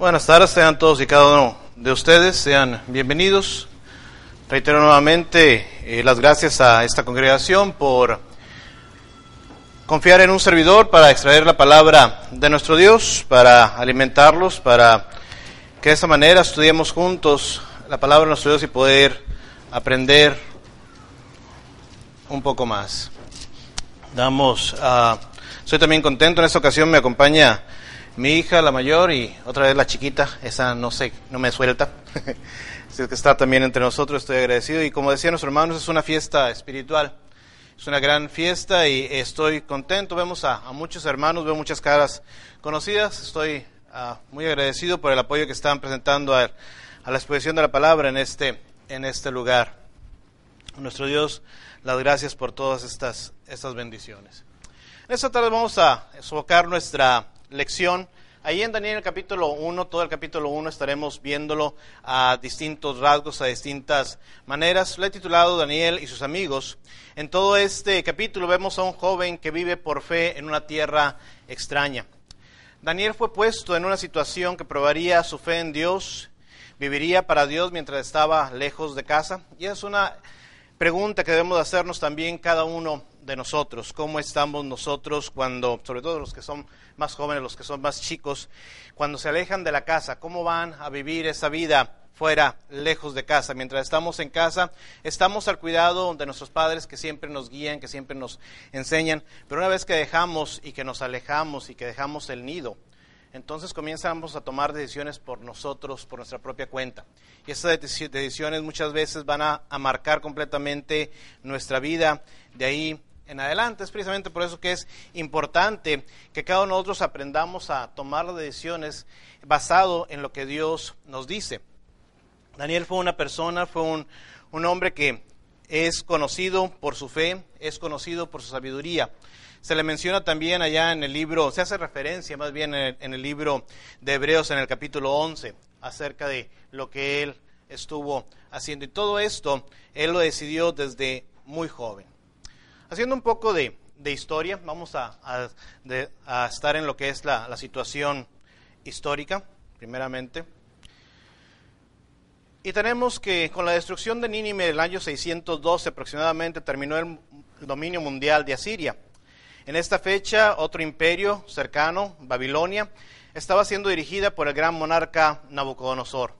Buenas tardes, sean todos y cada uno de ustedes, sean bienvenidos. Reitero nuevamente eh, las gracias a esta congregación por confiar en un servidor para extraer la palabra de nuestro Dios, para alimentarlos, para que de esta manera estudiemos juntos la palabra de nuestro Dios y poder aprender un poco más. Damos, uh, también contento, en esta ocasión me acompaña mi hija, la mayor, y otra vez la chiquita, esa no sé, no me suelta. Así que está también entre nosotros, estoy agradecido. Y como decían nuestros hermanos, es una fiesta espiritual. Es una gran fiesta y estoy contento. Vemos a, muchos hermanos, veo muchas caras conocidas. Estoy uh, muy agradecido por el apoyo que están presentando a, la exposición de la palabra en este, en este lugar. Nuestro Dios, las gracias por todas estas, estas bendiciones. En esta tarde vamos a enfocar nuestra lección. Ahí en Daniel capítulo 1, todo el capítulo 1 estaremos viéndolo a distintos rasgos, a distintas maneras. Lo he titulado Daniel y sus amigos. En todo este capítulo vemos a un joven que vive por fe en una tierra extraña. Daniel fue puesto en una situación que probaría su fe en Dios, viviría para Dios mientras estaba lejos de casa. Y es una pregunta que debemos hacernos también cada uno de nosotros, cómo estamos nosotros cuando, sobre todo los que son más jóvenes, los que son más chicos, cuando se alejan de la casa, cómo van a vivir esa vida fuera, lejos de casa. Mientras estamos en casa, estamos al cuidado de nuestros padres que siempre nos guían, que siempre nos enseñan, pero una vez que dejamos y que nos alejamos y que dejamos el nido, entonces comenzamos a tomar decisiones por nosotros, por nuestra propia cuenta. Y esas decisiones muchas veces van a, marcar completamente nuestra vida. De ahí en adelante. Es precisamente por eso que es importante que cada uno de nosotros aprendamos a tomar decisiones basado en lo que Dios nos dice. Daniel fue una persona, fue un hombre que es conocido por su fe, es conocido por su sabiduría. Se le menciona también allá en el libro, se hace referencia más bien en el, en el libro de Hebreos en el capítulo 11 acerca de lo que él estuvo haciendo. Y todo esto él lo decidió desde muy joven. Haciendo un poco de, historia, vamos a, estar en lo que es la, situación histórica, primeramente. Y tenemos que con la destrucción de Nínive del año 612 aproximadamente terminó el dominio mundial de Asiria. En esta fecha, otro imperio cercano, Babilonia, estaba siendo dirigida por el gran monarca Nabucodonosor.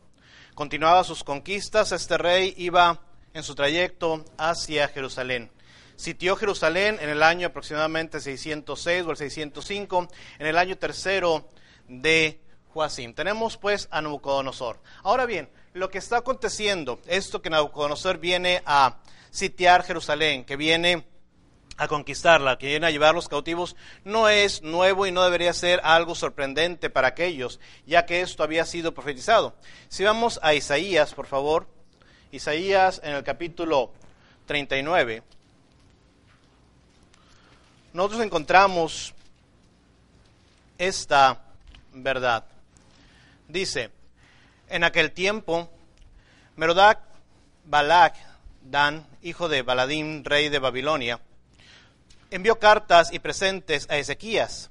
Continuaba sus conquistas, este rey iba en su trayecto hacia Jerusalén sitió Jerusalén en el año aproximadamente 606 o el 605, en el año tercero de Joacim. Tenemos pues a Nabucodonosor. Ahora bien, lo que está aconteciendo, esto que Nabucodonosor viene a sitiar Jerusalén, que viene a conquistarla, que viene a llevar los cautivos, no es nuevo y no debería ser algo sorprendente para aquellos, ya que esto había sido profetizado. Si vamos a Isaías, por favor, Isaías en el capítulo 39 nosotros encontramos esta verdad. Dice, en aquel tiempo, Merodac Balak Dan, hijo de Baladín, rey de Babilonia, envió cartas y presentes a Ezequías,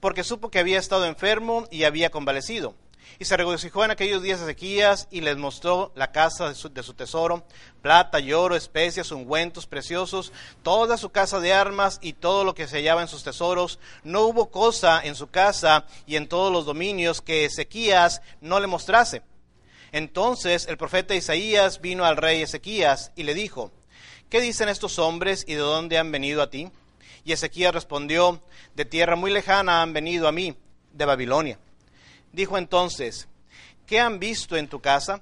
porque supo que había estado enfermo y había convalecido y se regocijó en aquellos días Ezequías y les mostró la casa de su, tesoro, plata y oro, especias, ungüentos preciosos, toda su casa de armas y todo lo que se hallaba en sus tesoros. No hubo cosa en su casa y en todos los dominios que Ezequías no le mostrase. Entonces el profeta Isaías vino al rey Ezequías y le dijo, ¿qué dicen estos hombres y de dónde han venido a ti? Y Ezequías respondió, de tierra muy lejana han venido a mí, de Babilonia. Dijo entonces, ¿qué han visto en tu casa?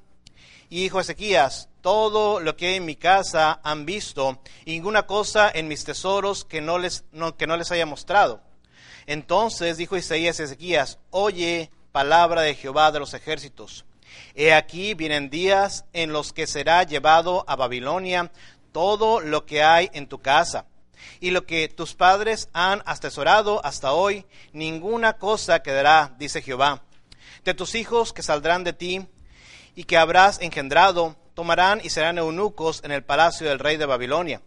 Y dijo Ezequías, todo lo que en mi casa han visto, y ninguna cosa en mis tesoros que no les, que no les haya mostrado. Entonces dijo Isaías a Ezequías, oye palabra de Jehová de los ejércitos. He aquí vienen días en los que será llevado a Babilonia todo lo que hay en tu casa y lo que tus padres han atesorado hasta hoy, ninguna cosa quedará, dice Jehová. De tus hijos que saldrán de ti y que habrás engendrado, tomarán y serán eunucos en el palacio del rey de Babilonia.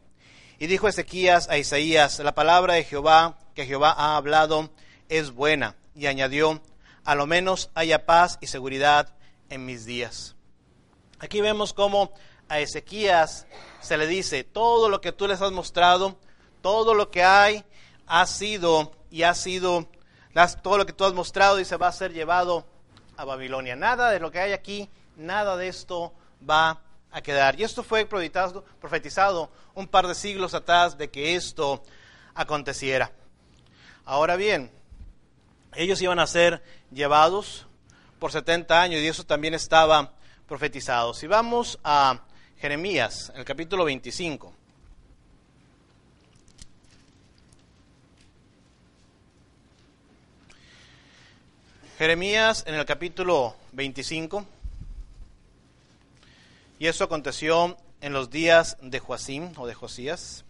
Y dijo Ezequías a Isaías, la palabra de Jehová que Jehová ha hablado es buena. Y añadió, a lo menos haya paz y seguridad en mis días. Aquí vemos cómo a Ezequías se le dice, todo lo que tú les has mostrado, todo lo que hay ha sido y ha sido, todo lo que tú has mostrado, dice, va a ser llevado a Babilonia. Nada de lo que hay aquí, nada de esto va a quedar. Y esto fue profetizado, un par de siglos atrás de que esto aconteciera. Ahora bien, ellos iban a ser llevados por 70 años y eso también estaba profetizado. Si vamos a Jeremías, el capítulo 25. Jeremías en el capítulo 25. Y eso aconteció en los días de Joacim o de Josías.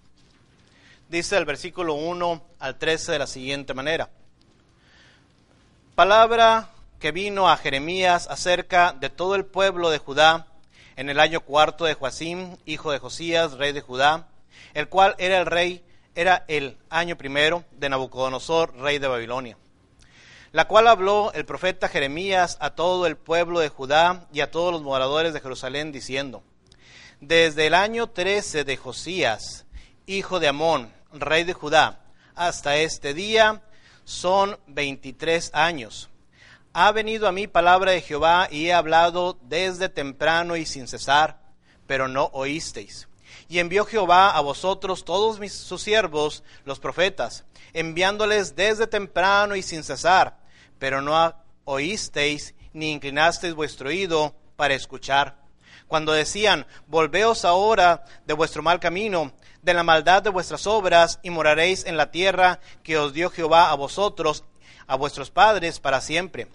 Dice el versículo 1 al 13 de la siguiente manera. Palabra que vino a Jeremías acerca de todo el pueblo de Judá en el año cuarto de Joacim, hijo de Josías, rey de Judá, el cual era el rey, era el año primero de Nabucodonosor, rey de Babilonia la cual habló el profeta Jeremías a todo el pueblo de Judá y a todos los moradores de Jerusalén, diciendo, Desde el año 13 de Josías, hijo de Amón, rey de Judá, hasta este día son 23 años. Ha venido a mí palabra de Jehová y he hablado desde temprano y sin cesar, pero no oísteis. Y envió Jehová a vosotros todos mis, sus siervos, los profetas, enviándoles desde temprano y sin cesar, pero no oísteis ni inclinasteis vuestro oído para escuchar. Cuando decían, volveos ahora de vuestro mal camino, de la maldad de vuestras obras, y moraréis en la tierra que os dio Jehová a vosotros, a vuestros padres, para siempre.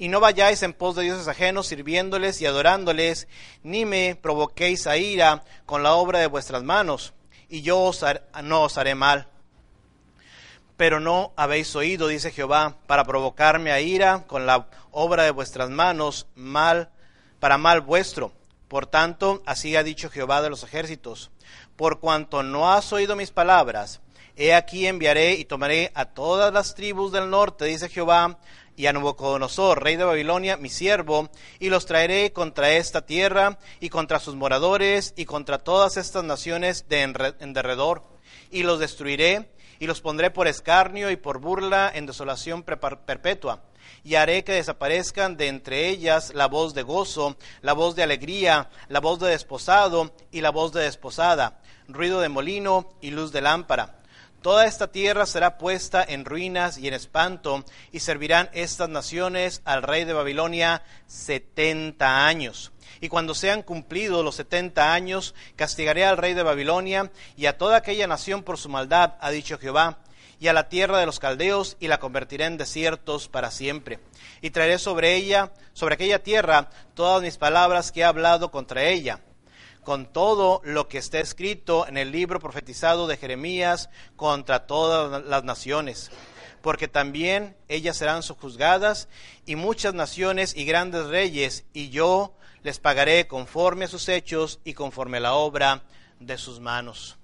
Y no vayáis en pos de dioses ajenos, sirviéndoles y adorándoles, ni me provoquéis a ira con la obra de vuestras manos, y yo no os haré mal pero no habéis oído, dice Jehová, para provocarme a ira con la obra de vuestras manos, mal, para mal vuestro. Por tanto, así ha dicho Jehová de los ejércitos, por cuanto no has oído mis palabras, he aquí enviaré y tomaré a todas las tribus del norte, dice Jehová, y a Nabucodonosor, rey de Babilonia, mi siervo, y los traeré contra esta tierra, y contra sus moradores, y contra todas estas naciones de en derredor, y los destruiré, y los pondré por escarnio y por burla en desolación perpetua. Y haré que desaparezcan de entre ellas la voz de gozo, la voz de alegría, la voz de desposado y la voz de desposada, ruido de molino y luz de lámpara. Toda esta tierra será puesta en ruinas y en espanto, y servirán estas naciones al rey de Babilonia setenta años. Y cuando sean cumplidos los setenta años, castigaré al rey de Babilonia y a toda aquella nación por su maldad, ha dicho Jehová, y a la tierra de los caldeos, y la convertiré en desiertos para siempre. Y traeré sobre ella, sobre aquella tierra, todas mis palabras que he hablado contra ella con todo lo que está escrito en el libro profetizado de Jeremías contra todas las naciones, porque también ellas serán sojuzgadas y muchas naciones y grandes reyes, y yo les pagaré conforme a sus hechos y conforme a la obra de sus manos.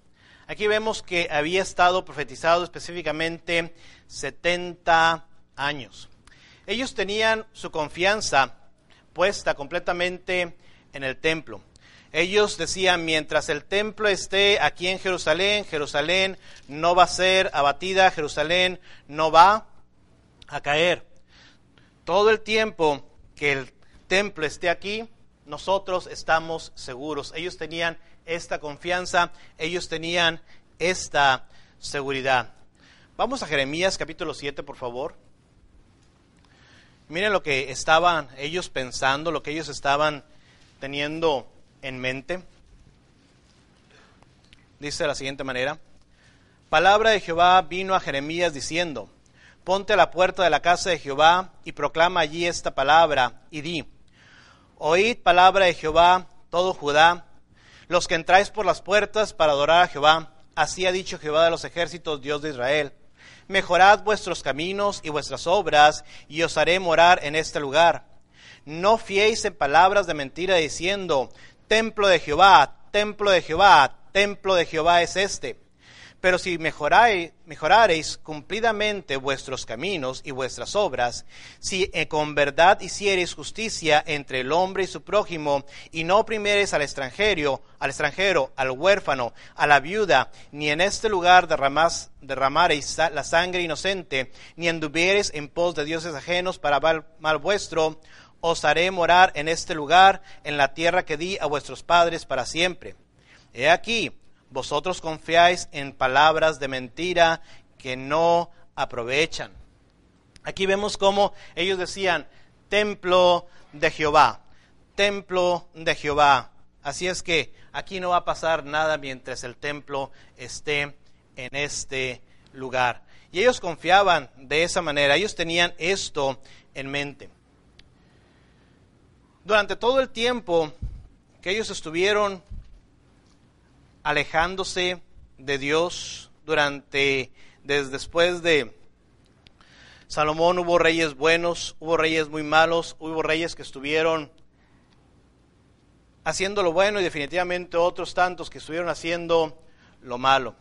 Aquí vemos que había estado profetizado específicamente 70 años. Ellos tenían su confianza puesta completamente en el templo. Ellos decían, mientras el templo esté aquí en Jerusalén, Jerusalén no va a ser abatida, Jerusalén no va a caer. Todo el tiempo que el templo esté aquí, nosotros estamos seguros. Ellos tenían esta confianza, ellos tenían esta seguridad. Vamos a Jeremías capítulo 7, por favor. Miren lo que estaban ellos pensando, lo que ellos estaban teniendo en mente. Dice de la siguiente manera, palabra de Jehová vino a Jeremías diciendo, ponte a la puerta de la casa de Jehová y proclama allí esta palabra y di, oíd palabra de Jehová, todo Judá, los que entráis por las puertas para adorar a Jehová, así ha dicho Jehová de los ejércitos, Dios de Israel. Mejorad vuestros caminos y vuestras obras, y os haré morar en este lugar. No fiéis en palabras de mentira diciendo, templo de Jehová, templo de Jehová, templo de Jehová es este. Pero si mejoráis, mejorareis cumplidamente vuestros caminos y vuestras obras, si eh, con verdad hiciereis justicia entre el hombre y su prójimo, y no oprimiereis al extranjero, al extranjero, al huérfano, a la viuda, ni en este lugar derramás, derramareis la sangre inocente, ni anduviereis en pos de dioses ajenos para mal vuestro, os haré morar en este lugar, en la tierra que di a vuestros padres para siempre. He aquí, vosotros confiáis en palabras de mentira que no aprovechan. Aquí vemos cómo ellos decían, templo de Jehová, templo de Jehová. Así es que aquí no va a pasar nada mientras el templo esté en este lugar. Y ellos confiaban de esa manera, ellos tenían esto en mente. Durante todo el tiempo que ellos estuvieron alejándose de Dios durante, desde después de Salomón hubo reyes buenos, hubo reyes muy malos, hubo reyes que estuvieron haciendo lo bueno y definitivamente otros tantos que estuvieron haciendo lo malo.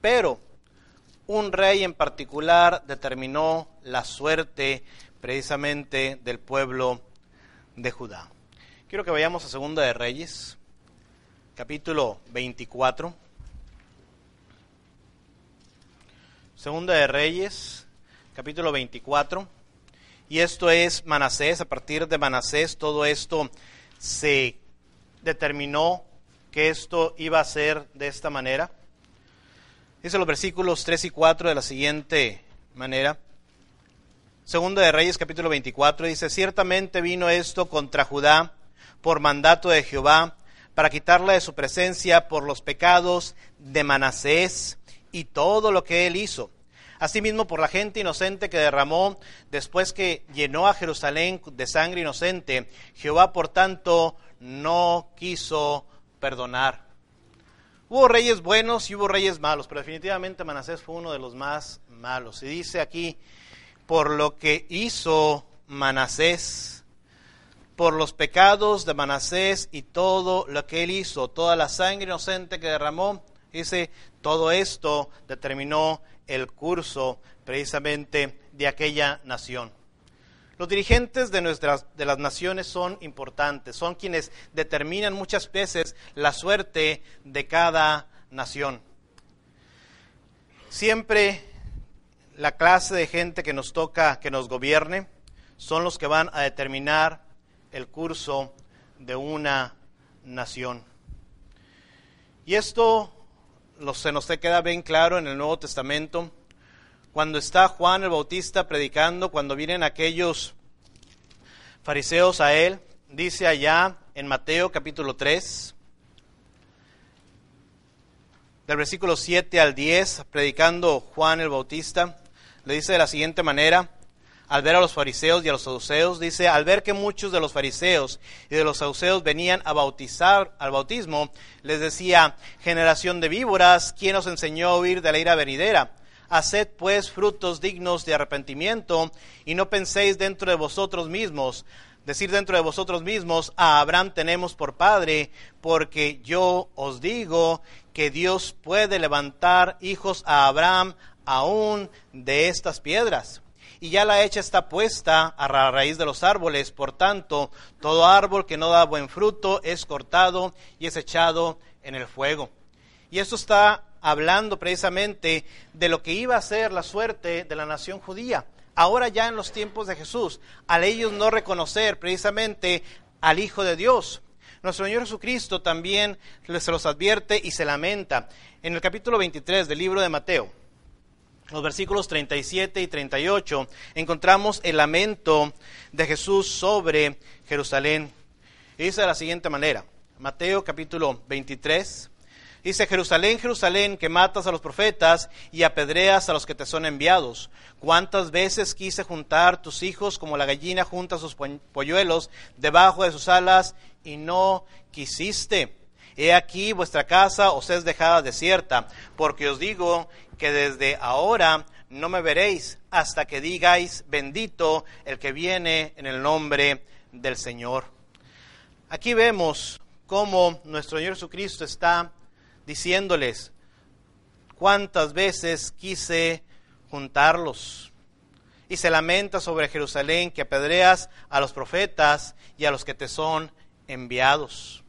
Pero un rey en particular determinó la suerte precisamente del pueblo de Judá. Quiero que vayamos a Segunda de Reyes, capítulo 24. Segunda de Reyes, capítulo 24. Y esto es Manasés, a partir de Manasés todo esto se determinó que esto iba a ser de esta manera. Dice los versículos 3 y 4 de la siguiente manera. Segunda de Reyes capítulo 24 dice, ciertamente vino esto contra Judá por mandato de Jehová para quitarla de su presencia por los pecados de Manasés y todo lo que él hizo. Asimismo por la gente inocente que derramó después que llenó a Jerusalén de sangre inocente. Jehová, por tanto, no quiso perdonar. Hubo reyes buenos y hubo reyes malos, pero definitivamente Manasés fue uno de los más malos. Y dice aquí, por lo que hizo Manasés, por los pecados de Manasés y todo lo que él hizo, toda la sangre inocente que derramó, dice, todo esto determinó el curso precisamente de aquella nación. Los dirigentes de, nuestras, de las naciones son importantes, son quienes determinan muchas veces la suerte de cada nación. Siempre la clase de gente que nos toca que nos gobierne son los que van a determinar el curso de una nación. Y esto se nos queda bien claro en el Nuevo Testamento, cuando está Juan el Bautista predicando, cuando vienen aquellos fariseos a él, dice allá en Mateo capítulo 3, del versículo 7 al 10, predicando Juan el Bautista, le dice de la siguiente manera, al ver a los fariseos y a los saduceos, dice, al ver que muchos de los fariseos y de los saduceos venían a bautizar al bautismo, les decía, generación de víboras, ¿quién os enseñó a huir de la ira venidera? Haced pues frutos dignos de arrepentimiento y no penséis dentro de vosotros mismos, decir dentro de vosotros mismos, a Abraham tenemos por padre, porque yo os digo que Dios puede levantar hijos a Abraham aún de estas piedras y ya la hecha está puesta a raíz de los árboles. Por tanto, todo árbol que no da buen fruto es cortado y es echado en el fuego. Y esto está hablando precisamente de lo que iba a ser la suerte de la nación judía. Ahora ya en los tiempos de Jesús, al ellos no reconocer precisamente al Hijo de Dios. Nuestro Señor Jesucristo también se los advierte y se lamenta. En el capítulo 23 del libro de Mateo, los versículos 37 y 38, encontramos el lamento de Jesús sobre Jerusalén. Y dice de la siguiente manera, Mateo capítulo 23, Dice, Jerusalén, Jerusalén, que matas a los profetas y apedreas a los que te son enviados. ¿Cuántas veces quise juntar tus hijos como la gallina junta sus polluelos debajo de sus alas y no quisiste? He aquí vuestra casa os es dejada desierta, porque os digo que desde ahora no me veréis hasta que digáis, bendito el que viene en el nombre del Señor. Aquí vemos cómo nuestro Señor Jesucristo está diciéndoles cuántas veces quise juntarlos. Y se lamenta sobre Jerusalén que apedreas a los profetas y a los que te son enviados.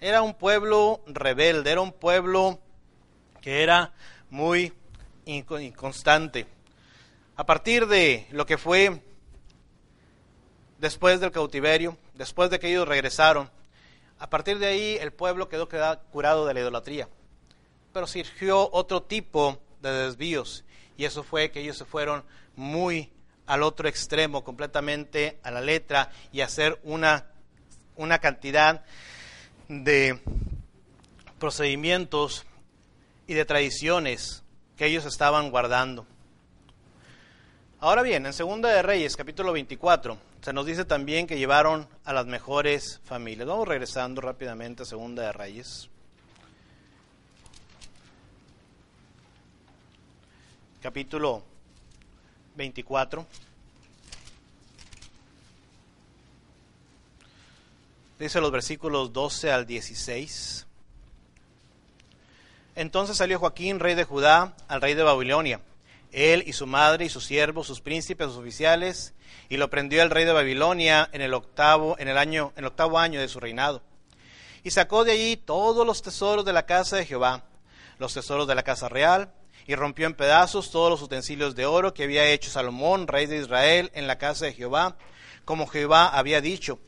Era un pueblo rebelde, era un pueblo que era muy inconstante. A partir de lo que fue después del cautiverio, después de que ellos regresaron, a partir de ahí el pueblo quedó curado de la idolatría. Pero surgió otro tipo de desvíos y eso fue que ellos se fueron muy al otro extremo, completamente a la letra y hacer una, una cantidad de procedimientos y de tradiciones que ellos estaban guardando. Ahora bien, en Segunda de Reyes, capítulo 24, se nos dice también que llevaron a las mejores familias. Vamos regresando rápidamente a Segunda de Reyes. Capítulo 24. Dice los versículos 12 al 16. Entonces salió Joaquín, rey de Judá, al rey de Babilonia él y su madre y sus siervos, sus príncipes, sus oficiales, y lo prendió el rey de Babilonia en el octavo, en el año, en el octavo año de su reinado. Y sacó de allí todos los tesoros de la casa de Jehová, los tesoros de la casa real, y rompió en pedazos todos los utensilios de oro que había hecho Salomón, rey de Israel, en la casa de Jehová, como Jehová había dicho.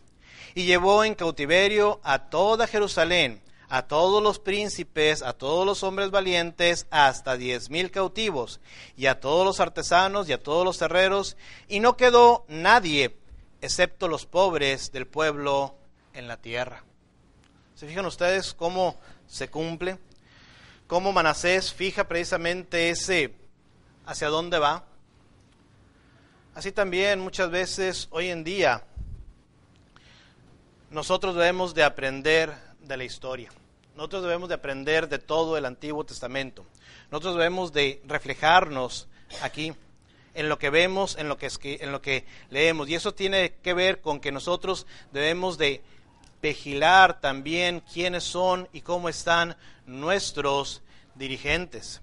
Y llevó en cautiverio a toda Jerusalén, a todos los príncipes, a todos los hombres valientes, hasta diez mil cautivos, y a todos los artesanos y a todos los herreros, y no quedó nadie, excepto los pobres del pueblo en la tierra. ¿Se fijan ustedes cómo se cumple? Cómo Manasés fija precisamente ese hacia dónde va. Así también muchas veces hoy en día nosotros debemos de aprender de la historia. Nosotros debemos de aprender de todo el Antiguo Testamento. Nosotros debemos de reflejarnos aquí en lo que vemos, en lo que, en lo que leemos. Y eso tiene que ver con que nosotros debemos de vigilar también quiénes son y cómo están nuestros dirigentes.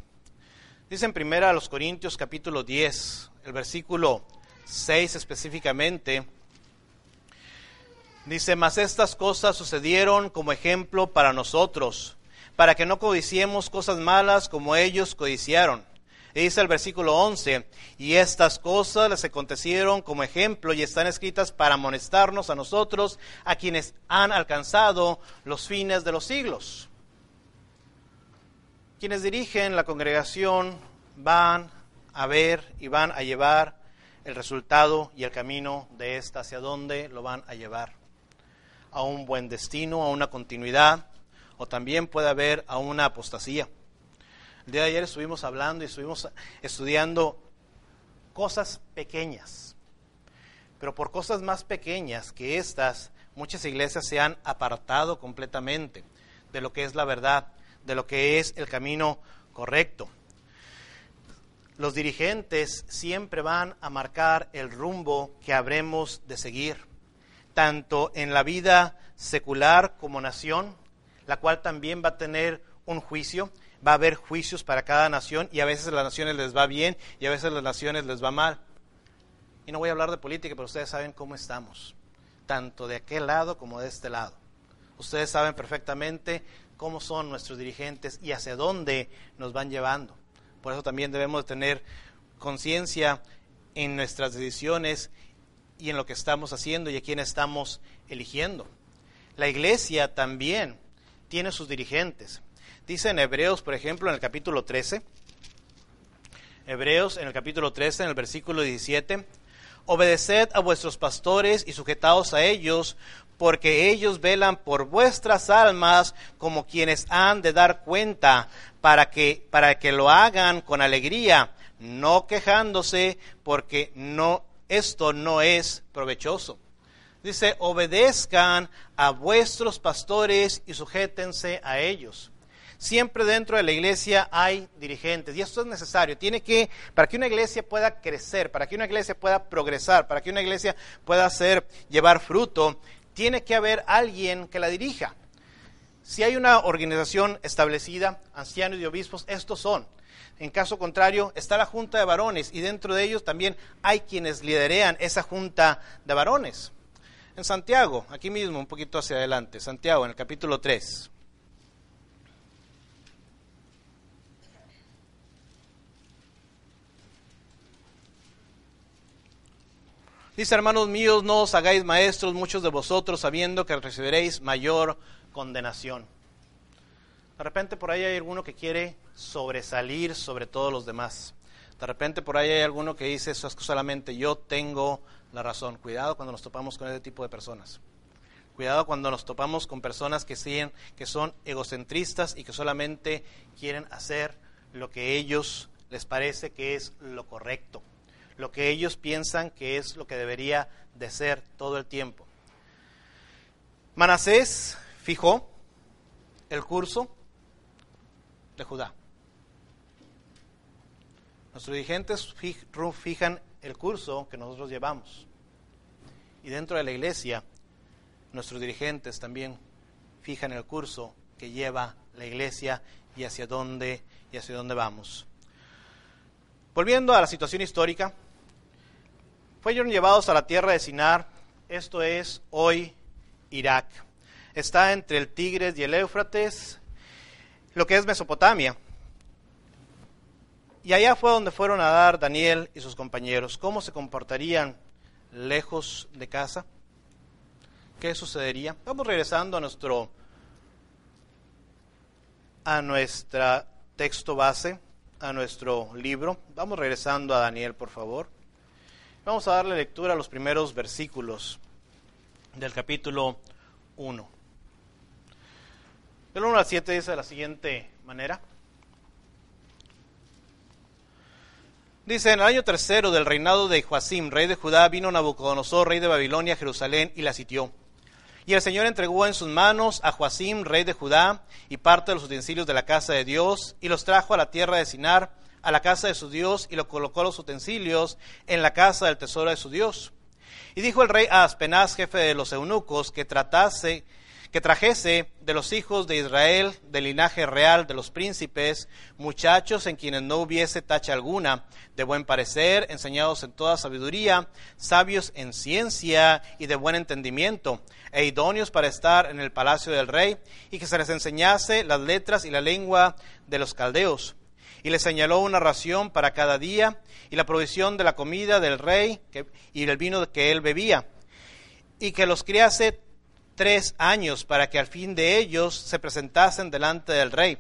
Dice en primera a los Corintios capítulo 10, el versículo 6 específicamente, Dice, mas estas cosas sucedieron como ejemplo para nosotros, para que no codiciemos cosas malas como ellos codiciaron. Dice el versículo 11, y estas cosas les acontecieron como ejemplo y están escritas para amonestarnos a nosotros, a quienes han alcanzado los fines de los siglos. Quienes dirigen la congregación van a ver y van a llevar el resultado y el camino de esta, hacia dónde lo van a llevar a un buen destino, a una continuidad, o también puede haber a una apostasía. El día de ayer estuvimos hablando y estuvimos estudiando cosas pequeñas, pero por cosas más pequeñas que estas, muchas iglesias se han apartado completamente de lo que es la verdad, de lo que es el camino correcto. Los dirigentes siempre van a marcar el rumbo que habremos de seguir tanto en la vida secular como nación, la cual también va a tener un juicio, va a haber juicios para cada nación y a veces las naciones les va bien y a veces las naciones les va mal. Y no voy a hablar de política, pero ustedes saben cómo estamos, tanto de aquel lado como de este lado. Ustedes saben perfectamente cómo son nuestros dirigentes y hacia dónde nos van llevando. Por eso también debemos tener conciencia en nuestras decisiones y en lo que estamos haciendo y a quién estamos eligiendo. La iglesia también tiene sus dirigentes. Dice en Hebreos, por ejemplo, en el capítulo 13, Hebreos en el capítulo 13, en el versículo 17, obedeced a vuestros pastores y sujetaos a ellos, porque ellos velan por vuestras almas como quienes han de dar cuenta, para que, para que lo hagan con alegría, no quejándose, porque no, esto no es provechoso. Dice, obedezcan a vuestros pastores y sujétense a ellos. Siempre dentro de la iglesia hay dirigentes y esto es necesario. Tiene que, para que una iglesia pueda crecer, para que una iglesia pueda progresar, para que una iglesia pueda hacer, llevar fruto, tiene que haber alguien que la dirija. Si hay una organización establecida, ancianos y obispos, estos son. En caso contrario, está la junta de varones y dentro de ellos también hay quienes liderean esa junta de varones. En Santiago, aquí mismo, un poquito hacia adelante, Santiago, en el capítulo 3. Dice, hermanos míos, no os hagáis maestros muchos de vosotros, sabiendo que recibiréis mayor condenación. De repente por ahí hay alguno que quiere sobresalir sobre todos los demás. De repente por ahí hay alguno que dice, solamente yo tengo la razón. Cuidado cuando nos topamos con ese tipo de personas. Cuidado cuando nos topamos con personas que, siguen, que son egocentristas y que solamente quieren hacer lo que ellos les parece que es lo correcto lo que ellos piensan que es lo que debería de ser todo el tiempo. Manasés fijó el curso de Judá. Nuestros dirigentes fijan el curso que nosotros llevamos. Y dentro de la iglesia, nuestros dirigentes también fijan el curso que lleva la iglesia y hacia dónde y hacia dónde vamos. Volviendo a la situación histórica, fueron llevados a la tierra de Sinar, esto es hoy Irak. Está entre el Tigres y el Éufrates, lo que es Mesopotamia. Y allá fue donde fueron a dar Daniel y sus compañeros. ¿Cómo se comportarían lejos de casa? ¿Qué sucedería? Vamos regresando a nuestro a nuestro texto base, a nuestro libro. Vamos regresando a Daniel, por favor. Vamos a darle lectura a los primeros versículos del capítulo 1. Del 1 al 7 dice de la siguiente manera. Dice, en el año tercero del reinado de Joacim, rey de Judá, vino Nabucodonosor, rey de Babilonia, a Jerusalén y la sitió. Y el Señor entregó en sus manos a Joacim, rey de Judá, y parte de los utensilios de la casa de Dios, y los trajo a la tierra de Sinar, a la casa de su Dios y lo colocó los utensilios en la casa del tesoro de su Dios. Y dijo el rey a Aspenaz, jefe de los eunucos, que tratase, que trajese de los hijos de Israel, del linaje real de los príncipes, muchachos en quienes no hubiese tacha alguna, de buen parecer, enseñados en toda sabiduría, sabios en ciencia y de buen entendimiento, e idóneos para estar en el palacio del rey, y que se les enseñase las letras y la lengua de los caldeos. Y le señaló una ración para cada día y la provisión de la comida del rey y del vino que él bebía, y que los criase tres años para que al fin de ellos se presentasen delante del rey.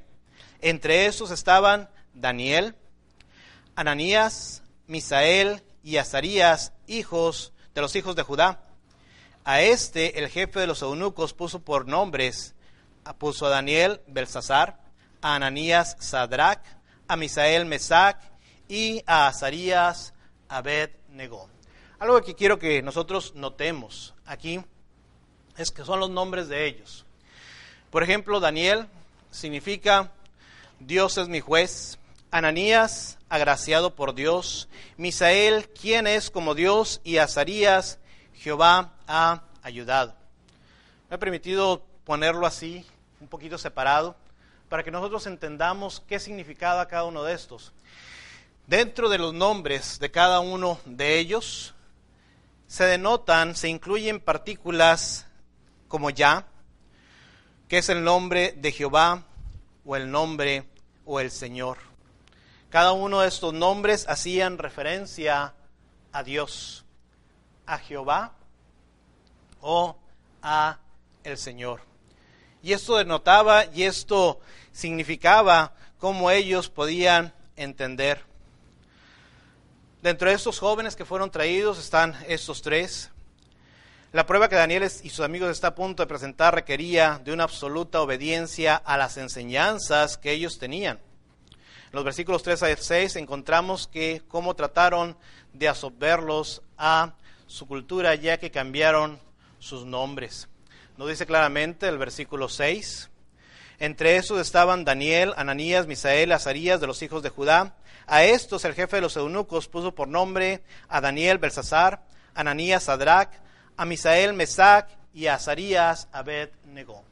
Entre esos estaban Daniel, Ananías, Misael y Azarías, hijos de los hijos de Judá. A este el jefe de los eunucos puso por nombres, puso a Daniel Belsasar, a Ananías Sadrach, a Misael Mesac y a Azarías Abed Negó. Algo que quiero que nosotros notemos aquí es que son los nombres de ellos. Por ejemplo, Daniel significa Dios es mi juez. Ananías, agraciado por Dios. Misael, quien es como Dios. Y Azarías, Jehová ha ayudado. Me ha permitido ponerlo así, un poquito separado, para que nosotros entendamos qué significaba cada uno de estos. Dentro de los nombres de cada uno de ellos se denotan, se incluyen partículas como ya, que es el nombre de Jehová o el nombre o el Señor. Cada uno de estos nombres hacían referencia a Dios, a Jehová o a el Señor. Y esto denotaba y esto significaba cómo ellos podían entender. Dentro de estos jóvenes que fueron traídos están estos tres. La prueba que Daniel y sus amigos está a punto de presentar requería de una absoluta obediencia a las enseñanzas que ellos tenían. En los versículos 3 a 6 encontramos que cómo trataron de absorberlos a su cultura ya que cambiaron sus nombres. Nos dice claramente el versículo 6. Entre esos estaban Daniel, Ananías, Misael, Azarías de los hijos de Judá. A estos el jefe de los eunucos puso por nombre a Daniel, Belsasar, Ananías, Sadrach, a Misael, Mesac y a Azarías, Abed, Negó.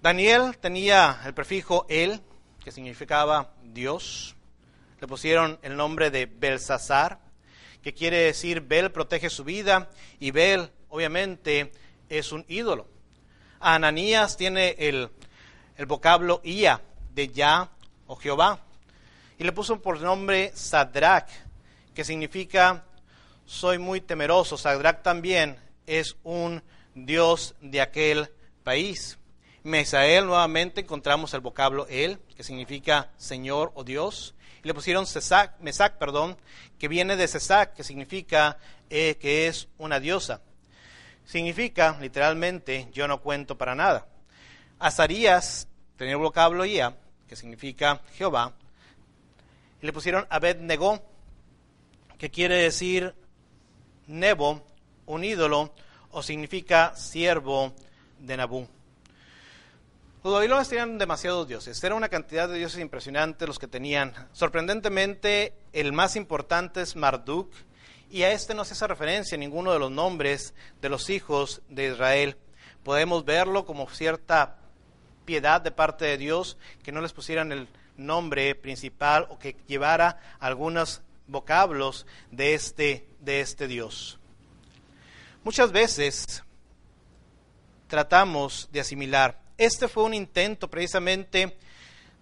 Daniel tenía el prefijo el, que significaba Dios. Le pusieron el nombre de Belsasar, que quiere decir Bel protege su vida y Bel obviamente es un ídolo. Ananías tiene el, el vocablo Ia, de Ya o Jehová, y le puso por nombre Sadrach, que significa soy muy temeroso. Sadrach también es un dios de aquel país. Mesael nuevamente encontramos el vocablo él, que significa Señor o Dios. Y le pusieron Cesac, Mesac, perdón, que viene de Cesac, que significa eh, que es una diosa. Significa, literalmente, yo no cuento para nada. Azarías tenía el vocablo Ia, que significa Jehová. Y le pusieron Abed-Negó, que quiere decir Nebo, un ídolo, o significa siervo de Nabú. Los babilones tenían demasiados dioses, era una cantidad de dioses impresionante los que tenían. Sorprendentemente, el más importante es Marduk, y a este no se hace referencia ninguno de los nombres de los hijos de Israel. Podemos verlo como cierta piedad de parte de Dios, que no les pusieran el nombre principal o que llevara algunos vocablos de este, de este Dios. Muchas veces tratamos de asimilar este fue un intento precisamente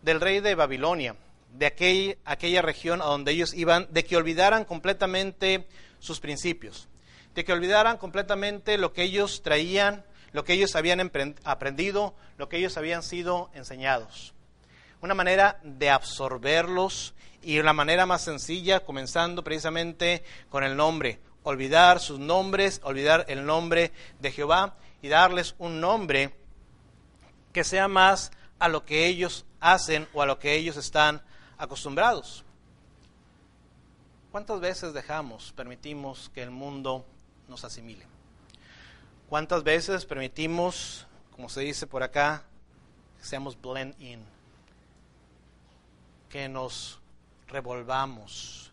del rey de Babilonia, de aquella región a donde ellos iban, de que olvidaran completamente sus principios, de que olvidaran completamente lo que ellos traían, lo que ellos habían aprendido, lo que ellos habían sido enseñados. Una manera de absorberlos y una manera más sencilla, comenzando precisamente con el nombre, olvidar sus nombres, olvidar el nombre de Jehová y darles un nombre que sea más a lo que ellos hacen o a lo que ellos están acostumbrados. ¿Cuántas veces dejamos, permitimos que el mundo nos asimile? ¿Cuántas veces permitimos, como se dice por acá, que seamos blend in? Que nos revolvamos,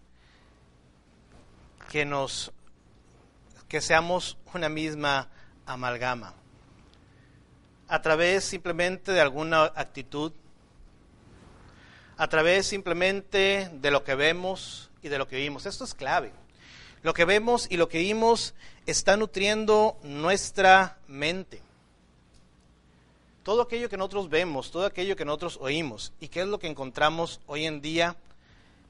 que nos que seamos una misma amalgama a través simplemente de alguna actitud, a través simplemente de lo que vemos y de lo que vimos. Esto es clave. Lo que vemos y lo que vimos está nutriendo nuestra mente. Todo aquello que nosotros vemos, todo aquello que nosotros oímos, y qué es lo que encontramos hoy en día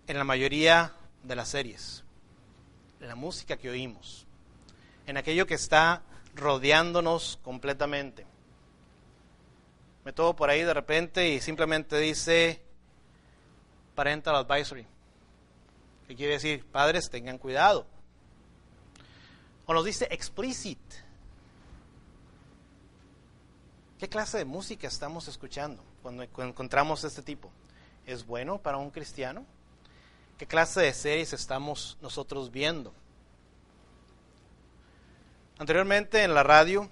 en la mayoría de las series, en la música que oímos, en aquello que está rodeándonos completamente me tomo por ahí de repente y simplemente dice parental advisory. ¿Qué quiere decir? Padres, tengan cuidado. O nos dice explicit. ¿Qué clase de música estamos escuchando cuando encontramos este tipo? ¿Es bueno para un cristiano? ¿Qué clase de series estamos nosotros viendo? Anteriormente en la radio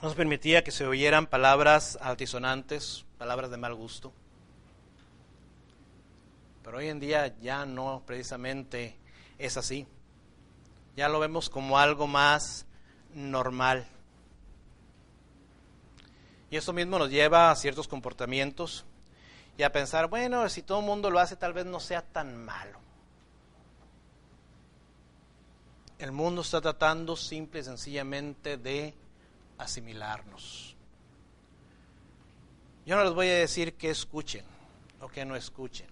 nos permitía que se oyeran palabras altisonantes, palabras de mal gusto. Pero hoy en día ya no precisamente es así. Ya lo vemos como algo más normal. Y eso mismo nos lleva a ciertos comportamientos y a pensar, bueno, si todo el mundo lo hace, tal vez no sea tan malo. El mundo está tratando simple y sencillamente de asimilarnos. Yo no les voy a decir que escuchen o que no escuchen.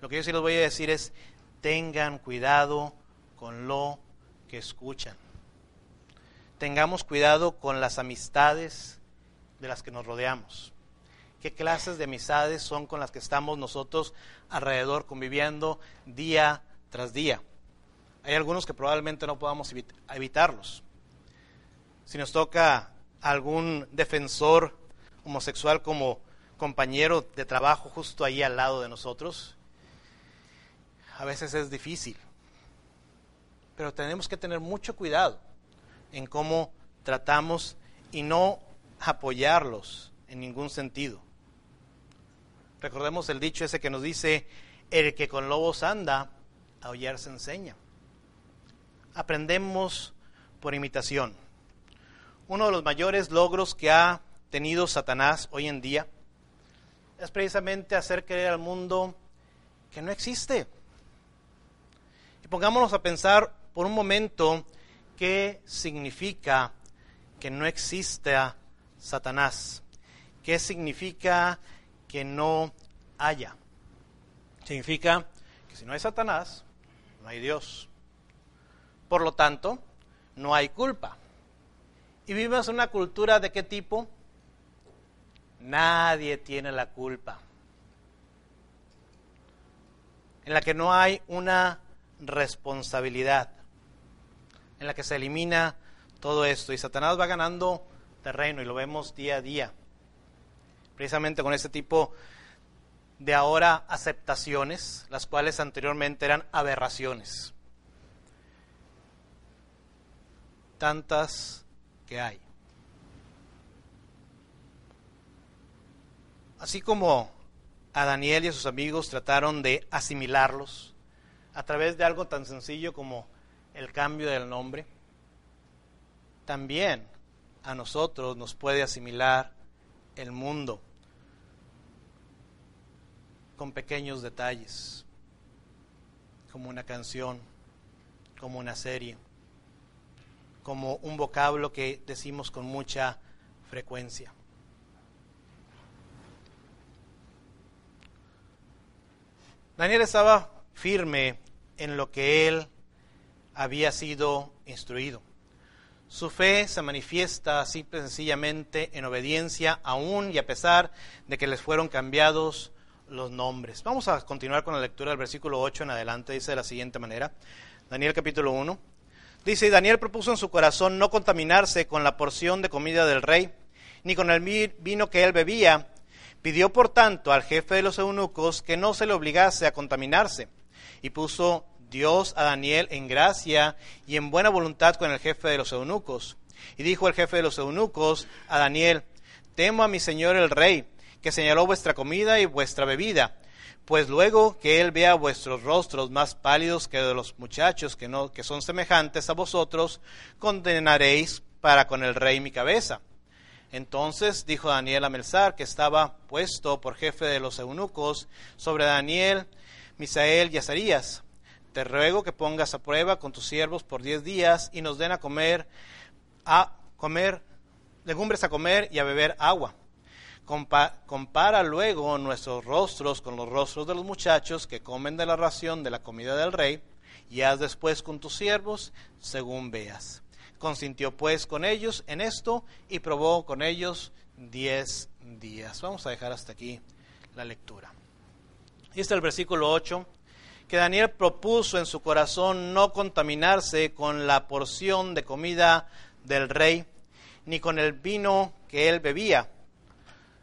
Lo que yo sí les voy a decir es, tengan cuidado con lo que escuchan. Tengamos cuidado con las amistades de las que nos rodeamos. ¿Qué clases de amistades son con las que estamos nosotros alrededor conviviendo día tras día? hay algunos que probablemente no podamos evitarlos. Si nos toca algún defensor homosexual como compañero de trabajo justo ahí al lado de nosotros, a veces es difícil. Pero tenemos que tener mucho cuidado en cómo tratamos y no apoyarlos en ningún sentido. Recordemos el dicho ese que nos dice, el que con lobos anda, aullar se enseña. Aprendemos por imitación. Uno de los mayores logros que ha tenido Satanás hoy en día es precisamente hacer creer al mundo que no existe. Y pongámonos a pensar por un momento qué significa que no exista Satanás. ¿Qué significa que no haya? Significa que si no hay Satanás, no hay Dios. Por lo tanto, no hay culpa. Y vivimos en una cultura de qué tipo? Nadie tiene la culpa. En la que no hay una responsabilidad. En la que se elimina todo esto. Y Satanás va ganando terreno y lo vemos día a día. Precisamente con este tipo de ahora aceptaciones, las cuales anteriormente eran aberraciones. Tantas que hay. Así como a Daniel y a sus amigos trataron de asimilarlos a través de algo tan sencillo como el cambio del nombre, también a nosotros nos puede asimilar el mundo con pequeños detalles, como una canción, como una serie, como un vocablo que decimos con mucha frecuencia. Daniel estaba firme en lo que él había sido instruido. Su fe se manifiesta simple y sencillamente en obediencia, aún y a pesar de que les fueron cambiados los nombres. Vamos a continuar con la lectura del versículo 8 en adelante. Dice de la siguiente manera. Daniel capítulo 1. Dice, Daniel propuso en su corazón no contaminarse con la porción de comida del rey, ni con el vino que él bebía, Pidió, por tanto, al jefe de los eunucos que no se le obligase a contaminarse, y puso Dios a Daniel en gracia y en buena voluntad con el jefe de los eunucos. Y dijo el jefe de los eunucos a Daniel, temo a mi señor el rey, que señaló vuestra comida y vuestra bebida, pues luego que él vea vuestros rostros más pálidos que de los muchachos que, no, que son semejantes a vosotros, condenaréis para con el rey mi cabeza. Entonces dijo Daniel a Melzar, que estaba puesto por jefe de los eunucos, sobre Daniel, Misael y Azarías, te ruego que pongas a prueba con tus siervos por diez días y nos den a comer, a comer, legumbres a comer y a beber agua. Compara luego nuestros rostros con los rostros de los muchachos que comen de la ración de la comida del rey, y haz después con tus siervos según veas. Consintió pues con ellos en esto y probó con ellos diez días. Vamos a dejar hasta aquí la lectura. Y este es el versículo 8, que Daniel propuso en su corazón no contaminarse con la porción de comida del rey, ni con el vino que él bebía.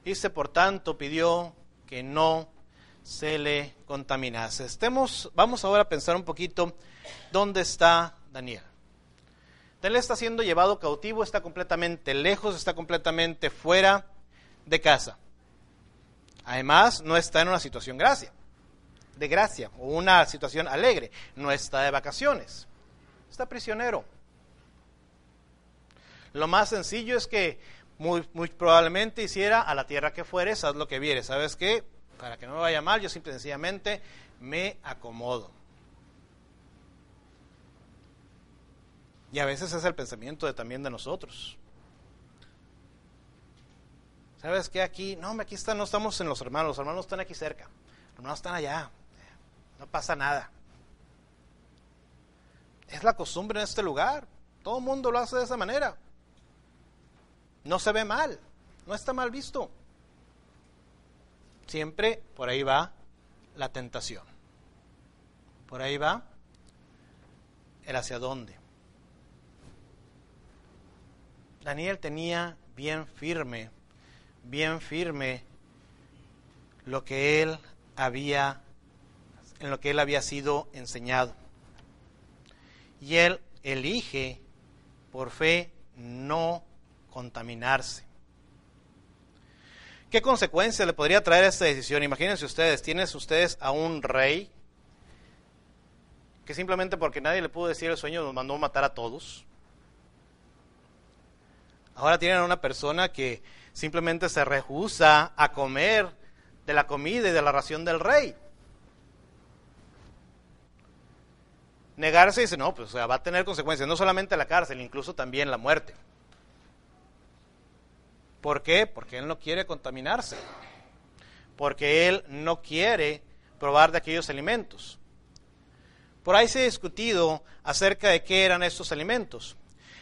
Dice, por tanto, pidió que no se le contaminase. Estemos, vamos ahora a pensar un poquito dónde está Daniel. Él está siendo llevado cautivo, está completamente lejos, está completamente fuera de casa. Además, no está en una situación gracia, de gracia o una situación alegre, no está de vacaciones, está prisionero. Lo más sencillo es que muy, muy probablemente hiciera a la tierra que fueres, haz lo que vieres. ¿Sabes qué? Para que no me vaya mal, yo simple y sencillamente me acomodo. Y a veces es el pensamiento también de nosotros. ¿Sabes qué? Aquí, no, aquí están, no estamos en los hermanos, los hermanos están aquí cerca, los hermanos están allá, no pasa nada. Es la costumbre en este lugar, todo el mundo lo hace de esa manera. No se ve mal, no está mal visto. Siempre por ahí va la tentación. Por ahí va el hacia dónde. Daniel tenía bien firme, bien firme lo que él había, en lo que él había sido enseñado. Y él elige por fe no contaminarse. ¿Qué consecuencias le podría traer esta decisión? Imagínense ustedes, tienen ustedes a un rey que simplemente porque nadie le pudo decir el sueño nos mandó matar a todos. Ahora tienen a una persona que simplemente se rehúsa a comer de la comida y de la ración del rey. Negarse dice, no, pues va a tener consecuencias, no solamente la cárcel, incluso también la muerte. ¿Por qué? Porque él no quiere contaminarse. Porque él no quiere probar de aquellos alimentos. Por ahí se ha discutido acerca de qué eran estos alimentos.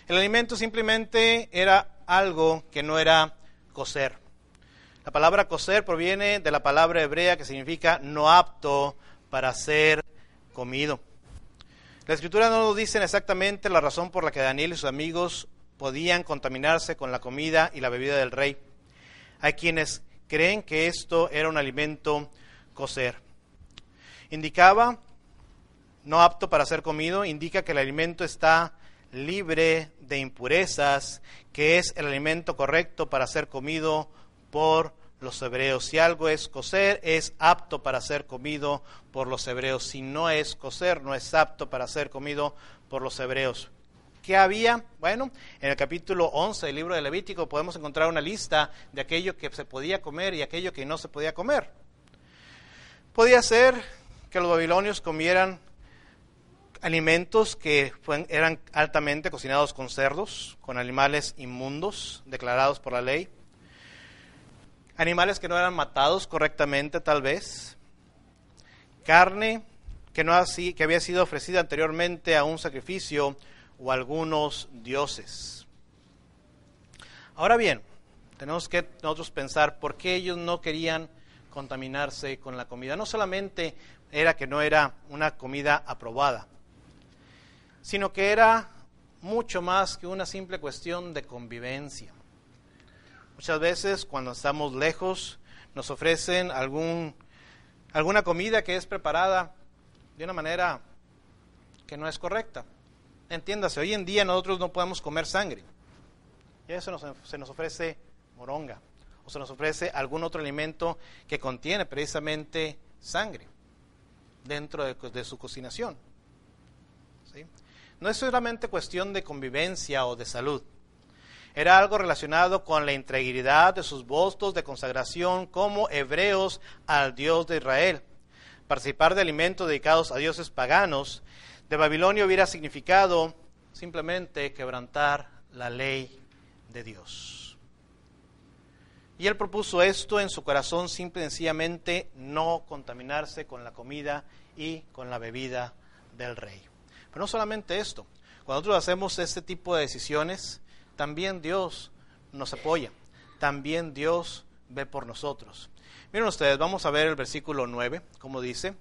El alimento simplemente era algo que no era coser. La palabra coser proviene de la palabra hebrea que significa no apto para ser comido. La escritura no nos dice exactamente la razón por la que Daniel y sus amigos podían contaminarse con la comida y la bebida del rey. Hay quienes creen que esto era un alimento coser. Indicaba no apto para ser comido, indica que el alimento está libre de impurezas, que es el alimento correcto para ser comido por los hebreos. Si algo es coser, es apto para ser comido por los hebreos. Si no es coser, no es apto para ser comido por los hebreos. ¿Qué había? Bueno, en el capítulo 11 del libro de Levítico podemos encontrar una lista de aquello que se podía comer y aquello que no se podía comer. Podía ser que los babilonios comieran alimentos que eran altamente cocinados con cerdos, con animales inmundos declarados por la ley, animales que no eran matados correctamente tal vez, carne que, no que había sido ofrecida anteriormente a un sacrificio o algunos dioses. Ahora bien, tenemos que nosotros pensar por qué ellos no querían contaminarse con la comida. No solamente era que no era una comida aprobada, sino que era mucho más que una simple cuestión de convivencia. Muchas veces cuando estamos lejos nos ofrecen algún, alguna comida que es preparada de una manera que no es correcta. Entiéndase, hoy en día nosotros no podemos comer sangre. Y eso se nos ofrece moronga o se nos ofrece algún otro alimento que contiene precisamente sangre dentro de, su cocinación. No es solamente cuestión de convivencia o de salud. Era algo relacionado con la integridad de sus votos de consagración como hebreos al Dios de Israel. Participar de alimentos dedicados a dioses paganos de Babilonia hubiera significado simplemente quebrantar la ley de Dios. Y él propuso esto en su corazón, simple y sencillamente no contaminarse con la comida y con la bebida del rey. Pero no solamente esto, cuando nosotros hacemos este tipo de decisiones, también Dios nos apoya, también Dios ve por nosotros. Miren ustedes, vamos a ver el versículo 9, como dice.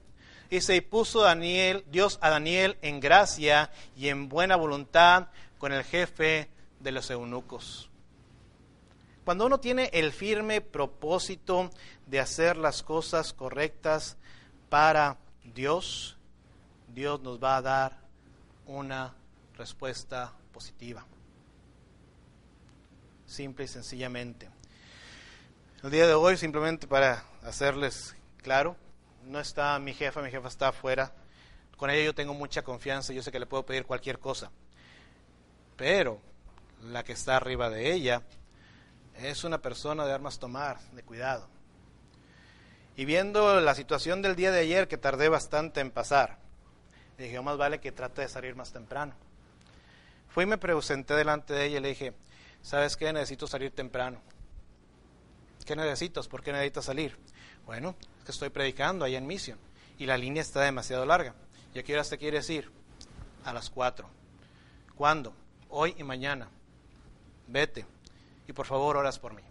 Dice, y puso Daniel, Dios a Daniel en gracia y en buena voluntad con el jefe de los eunucos. Cuando uno tiene el firme propósito de hacer las cosas correctas para Dios, Dios nos va a dar una respuesta positiva. Simple y sencillamente. El día de hoy, simplemente para hacerles claro, no está mi jefa, mi jefa está afuera. Con ella yo tengo mucha confianza, yo sé que le puedo pedir cualquier cosa. Pero la que está arriba de ella es una persona de armas tomar, de cuidado. Y viendo la situación del día de ayer, que tardé bastante en pasar, dije, más vale que trate de salir más temprano. Fui y me presenté delante de ella y le dije, ¿sabes qué? Necesito salir temprano. ¿Qué necesitas? ¿Por qué necesitas salir? Bueno, es que estoy predicando allá en Mission y la línea está demasiado larga. ¿Y a qué hora te quieres ir? A las cuatro. ¿Cuándo? Hoy y mañana. Vete. Y por favor, oras por mí.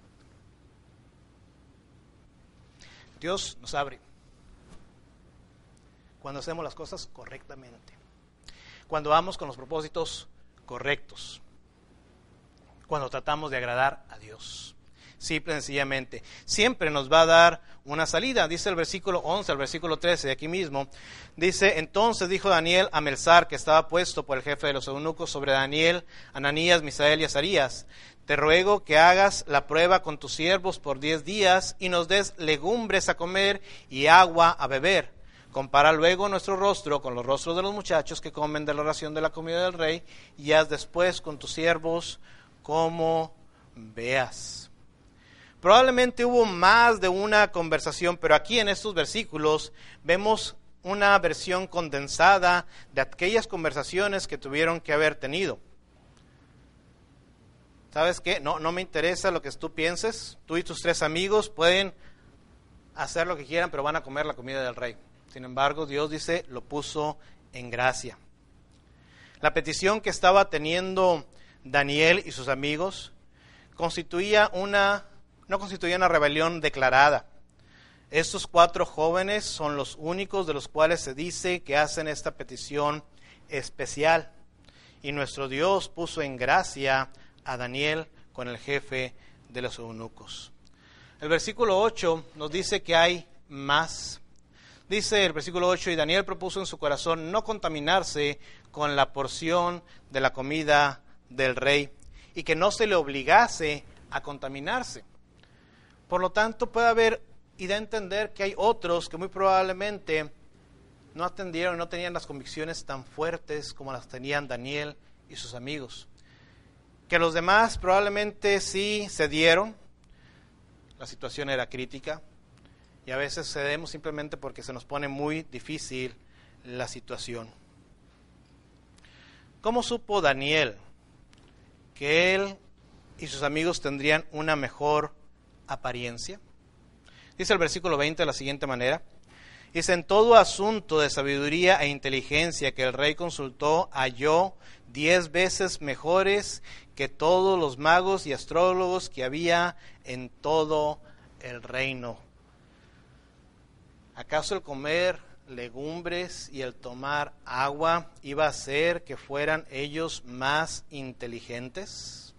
Dios nos abre cuando hacemos las cosas correctamente. cuando vamos con los propósitos correctos, cuando tratamos de agradar a Dios. Simple y sencillamente. Siempre nos va a dar una salida. Dice el versículo 11, el versículo 13 de aquí mismo. Dice, entonces dijo Daniel a Melzar, que estaba puesto por el jefe de los eunucos sobre Daniel, Ananías, Misael y Azarías. Te ruego que hagas la prueba con tus siervos por diez días y nos des legumbres a comer y agua a beber. Compara luego nuestro rostro con los rostros de los muchachos que comen de la ración de la comida del rey y haz después con tus siervos como veas. Probablemente hubo más de una conversación, pero aquí en estos versículos vemos una versión condensada de aquellas conversaciones que tuvieron que haber tenido. ¿Sabes qué? No, no me interesa lo que tú pienses. Tú y tus tres amigos pueden hacer lo que quieran, pero van a comer la comida del rey. Sin embargo, Dios dice, lo puso en gracia. La petición que estaba teniendo Daniel y sus amigos constituía una no constituía una rebelión declarada. Estos cuatro jóvenes son los únicos de los cuales se dice que hacen esta petición especial. Y nuestro Dios puso en gracia a Daniel con el jefe de los eunucos. El versículo 8 nos dice que hay más. Dice el versículo 8, y Daniel propuso en su corazón no contaminarse con la porción de la comida del rey y que no se le obligase a contaminarse. Por lo tanto, puede haber y de entender que hay otros que muy probablemente no atendieron, no tenían las convicciones tan fuertes como las tenían Daniel y sus amigos. Que los demás probablemente sí cedieron, la situación era crítica, y a veces cedemos simplemente porque se nos pone muy difícil la situación. ¿Cómo supo Daniel que él y sus amigos tendrían una mejor apariencia. Dice el versículo 20 de la siguiente manera. Dice, en todo asunto de sabiduría e inteligencia que el rey consultó, halló diez veces mejores que todos los magos y astrólogos que había en todo el reino. ¿Acaso el comer legumbres y el tomar agua iba a hacer que fueran ellos más inteligentes?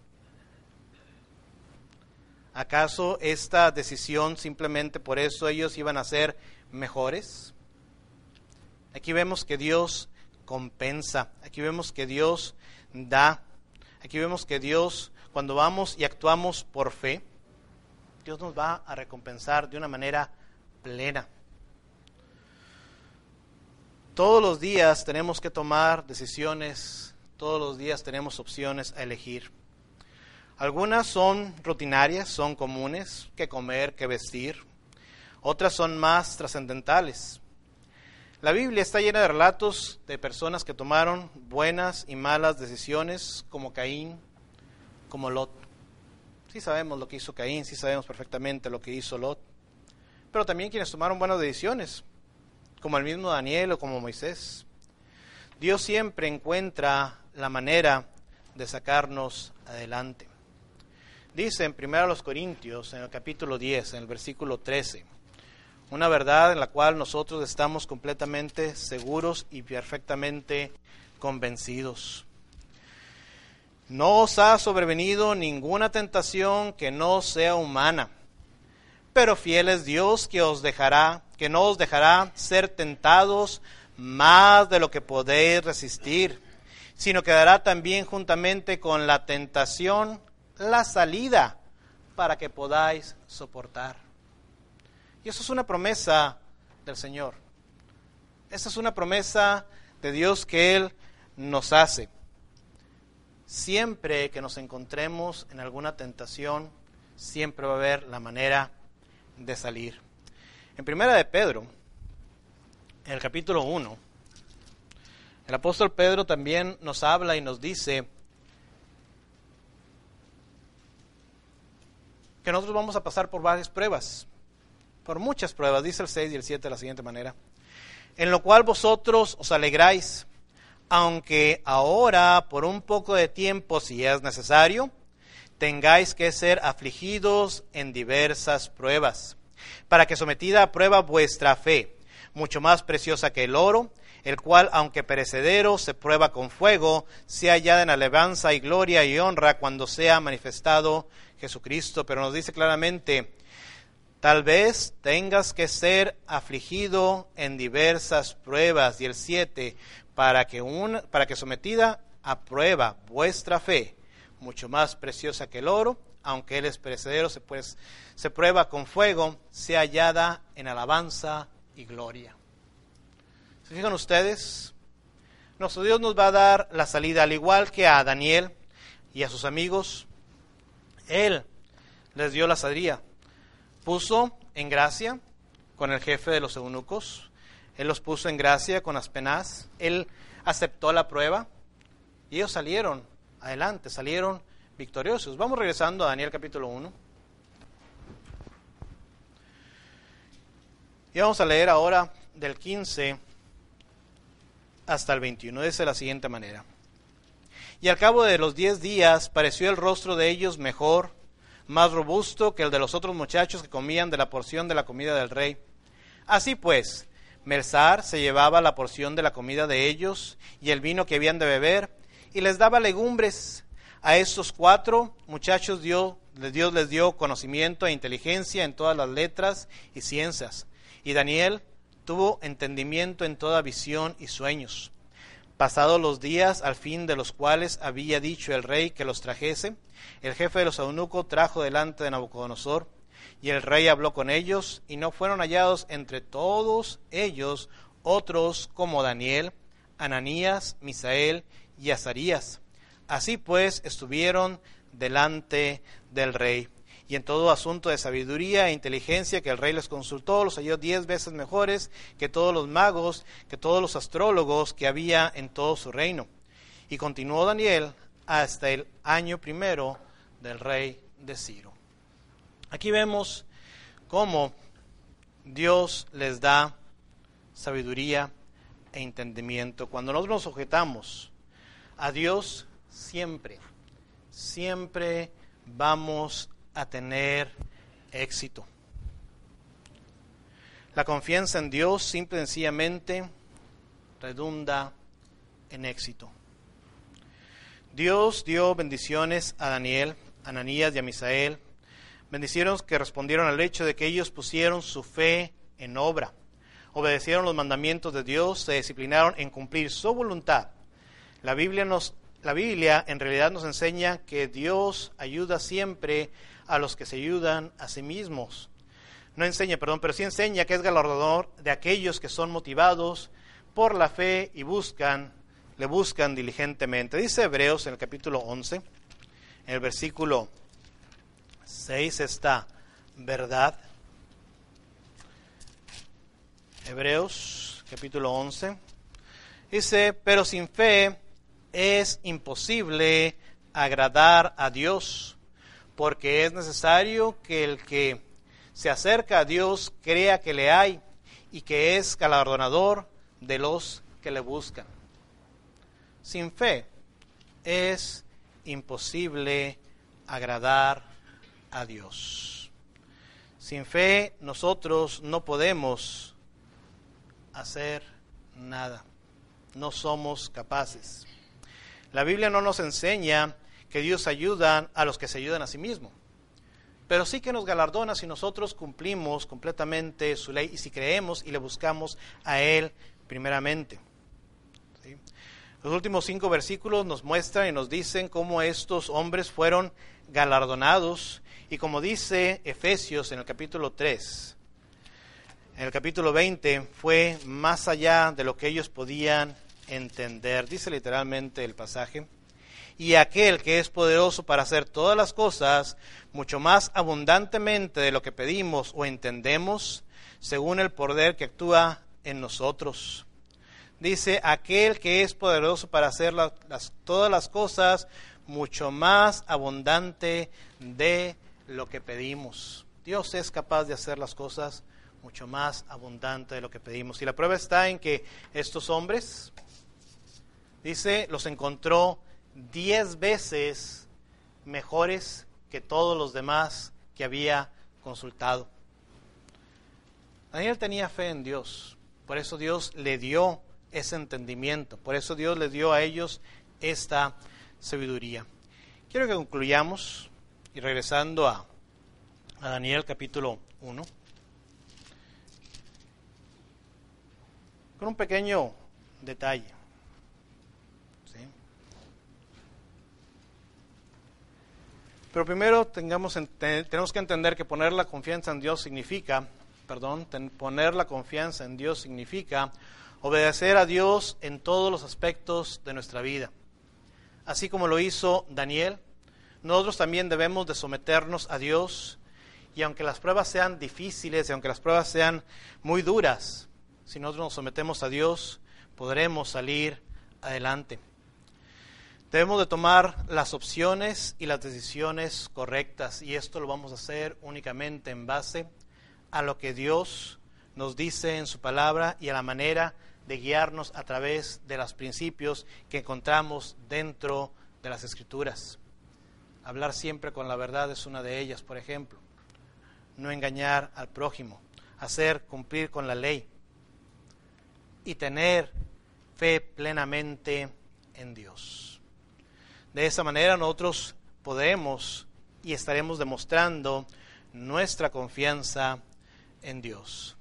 ¿Acaso esta decisión simplemente por eso ellos iban a ser mejores? Aquí vemos que Dios compensa, aquí vemos que Dios da, aquí vemos que Dios, cuando vamos y actuamos por fe, Dios nos va a recompensar de una manera plena. Todos los días tenemos que tomar decisiones, todos los días tenemos opciones a elegir. Algunas son rutinarias, son comunes, que comer, que vestir. Otras son más trascendentales. La Biblia está llena de relatos de personas que tomaron buenas y malas decisiones, como Caín, como Lot. Sí sabemos lo que hizo Caín, sí sabemos perfectamente lo que hizo Lot. Pero también quienes tomaron buenas decisiones, como el mismo Daniel o como Moisés. Dios siempre encuentra la manera de sacarnos adelante. Dice en 1 Corintios, en el capítulo 10, en el versículo 13, una verdad en la cual nosotros estamos completamente seguros y perfectamente convencidos. No os ha sobrevenido ninguna tentación que no sea humana, pero fiel es Dios que os dejará, que no os dejará ser tentados más de lo que podéis resistir, sino que dará también juntamente con la tentación la salida para que podáis soportar. Y eso es una promesa del Señor. Esa es una promesa de Dios que Él nos hace. Siempre que nos encontremos en alguna tentación, siempre va a haber la manera de salir. En primera de Pedro, en el capítulo 1, el apóstol Pedro también nos habla y nos dice que nosotros vamos a pasar por varias pruebas, por muchas pruebas, dice el 6 y el 7 de la siguiente manera, en lo cual vosotros os alegráis, aunque ahora por un poco de tiempo, si es necesario, tengáis que ser afligidos en diversas pruebas, para que sometida a prueba vuestra fe, mucho más preciosa que el oro, el cual, aunque perecedero, se prueba con fuego, sea hallada en alabanza y gloria y honra cuando sea manifestado Jesucristo. Pero nos dice claramente, tal vez tengas que ser afligido en diversas pruebas. Y el 7, para que, para que sometida a prueba vuestra fe, mucho más preciosa que el oro, aunque él es perecedero, se, pues, se prueba con fuego, sea hallada en alabanza y gloria. ¿Se fijan ustedes? Nuestro Dios nos va a dar la salida, al igual que a Daniel y a sus amigos. Él les dio la salida. Puso en gracia con el jefe de los eunucos. Él los puso en gracia con Aspenaz. Él aceptó la prueba. Y ellos salieron adelante, salieron victoriosos. Vamos regresando a Daniel capítulo 1. Y vamos a leer ahora del 15 hasta el 21. Dice de la siguiente manera. Y al cabo de los diez días pareció el rostro de ellos mejor, más robusto que el de los otros muchachos que comían de la porción de la comida del rey. Así pues, Mersar se llevaba la porción de la comida de ellos y el vino que habían de beber, y les daba legumbres. A estos cuatro muchachos Dios, Dios les dio conocimiento e inteligencia en todas las letras y ciencias. Y Daniel tuvo entendimiento en toda visión y sueños. Pasados los días, al fin de los cuales había dicho el rey que los trajese, el jefe de los eunucos trajo delante de Nabucodonosor, y el rey habló con ellos, y no fueron hallados entre todos ellos otros como Daniel, Ananías, Misael y Azarías. Así pues estuvieron delante del rey y en todo asunto de sabiduría e inteligencia que el rey les consultó, los halló diez veces mejores que todos los magos, que todos los astrólogos que había en todo su reino. Y continuó Daniel hasta el año primero del rey de Ciro. Aquí vemos cómo Dios les da sabiduría e entendimiento. Cuando nosotros nos sujetamos a Dios, siempre, siempre vamos a tener éxito. La confianza en Dios simple y sencillamente redunda en éxito. Dios dio bendiciones a Daniel, a Ananías y a Misael, bendiciones que respondieron al hecho de que ellos pusieron su fe en obra, obedecieron los mandamientos de Dios, se disciplinaron en cumplir su voluntad. La Biblia nos la Biblia en realidad nos enseña que Dios ayuda siempre a los que se ayudan a sí mismos. No enseña, perdón, pero sí enseña que es galardonador de aquellos que son motivados por la fe y buscan, le buscan diligentemente. Dice Hebreos en el capítulo 11, en el versículo 6 está verdad. Hebreos capítulo 11. Dice, pero sin fe es imposible agradar a Dios porque es necesario que el que se acerca a Dios crea que le hay y que es galardonador de los que le buscan. Sin fe es imposible agradar a Dios. Sin fe nosotros no podemos hacer nada. No somos capaces. La Biblia no nos enseña que Dios ayuda a los que se ayudan a sí mismos. Pero sí que nos galardona si nosotros cumplimos completamente su ley y si creemos y le buscamos a Él primeramente. Los últimos cinco versículos nos muestran y nos dicen cómo estos hombres fueron galardonados y como dice Efesios en el capítulo 3, en el capítulo 20 fue más allá de lo que ellos podían entender. Dice literalmente el pasaje y aquel que es poderoso para hacer todas las cosas mucho más abundantemente de lo que pedimos o entendemos, según el poder que actúa en nosotros. Dice, aquel que es poderoso para hacer las, todas las cosas mucho más abundante de lo que pedimos. Dios es capaz de hacer las cosas mucho más abundante de lo que pedimos. Y la prueba está en que estos hombres, dice, los encontró diez veces mejores que todos los demás que había consultado. Daniel tenía fe en Dios, por eso Dios le dio ese entendimiento. Por eso Dios les dio a ellos esta sabiduría. Quiero que concluyamos y regresando a, a Daniel capítulo 1, con un pequeño detalle. Pero primero tengamos, tenemos que entender que poner la confianza en Dios significa, perdón, poner la confianza en Dios significa obedecer a Dios en todos los aspectos de nuestra vida. Así como lo hizo Daniel, nosotros también debemos de someternos a Dios y aunque las pruebas sean difíciles y aunque las pruebas sean muy duras, si nosotros nos sometemos a Dios, podremos salir adelante. Debemos de tomar las opciones y las decisiones correctas y esto lo vamos a hacer únicamente en base a lo que Dios nos dice en su palabra y a la manera de guiarnos a través de los principios que encontramos dentro de las escrituras. Hablar siempre con la verdad es una de ellas, por ejemplo. No engañar al prójimo, hacer cumplir con la ley y tener fe plenamente en Dios. De esa manera nosotros podemos y estaremos demostrando nuestra confianza en Dios.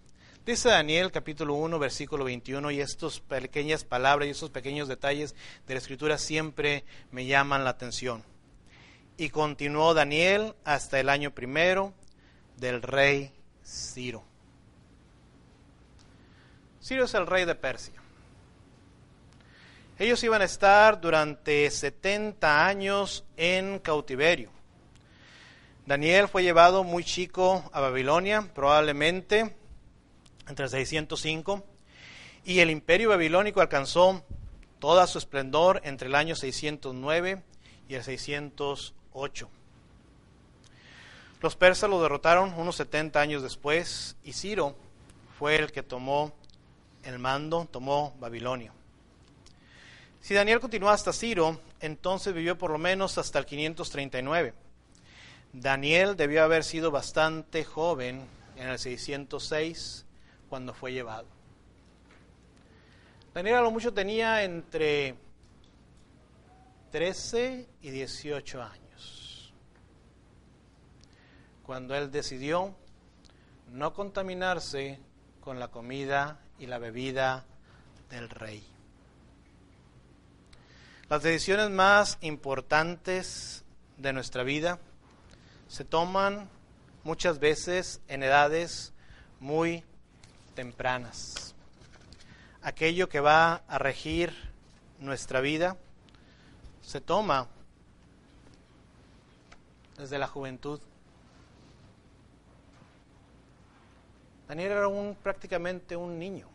Dice Daniel capítulo 1 versículo 21 y estas pequeñas palabras y estos pequeños detalles de la escritura siempre me llaman la atención. Y continuó Daniel hasta el año primero del rey Ciro. Ciro es el rey de Persia. Ellos iban a estar durante 70 años en cautiverio. Daniel fue llevado muy chico a Babilonia, probablemente entre 605, y el imperio babilónico alcanzó toda su esplendor entre el año 609 y el 608. Los persas lo derrotaron unos 70 años después y Ciro fue el que tomó el mando, tomó Babilonia. Si Daniel continuó hasta Ciro, entonces vivió por lo menos hasta el 539. Daniel debió haber sido bastante joven en el 606 cuando fue llevado. Daniel a lo mucho tenía entre 13 y 18 años. Cuando él decidió no contaminarse con la comida y la bebida del rey. Las decisiones más importantes de nuestra vida se toman muchas veces en edades muy tempranas. Aquello que va a regir nuestra vida se toma desde la juventud. Daniel era un, prácticamente un niño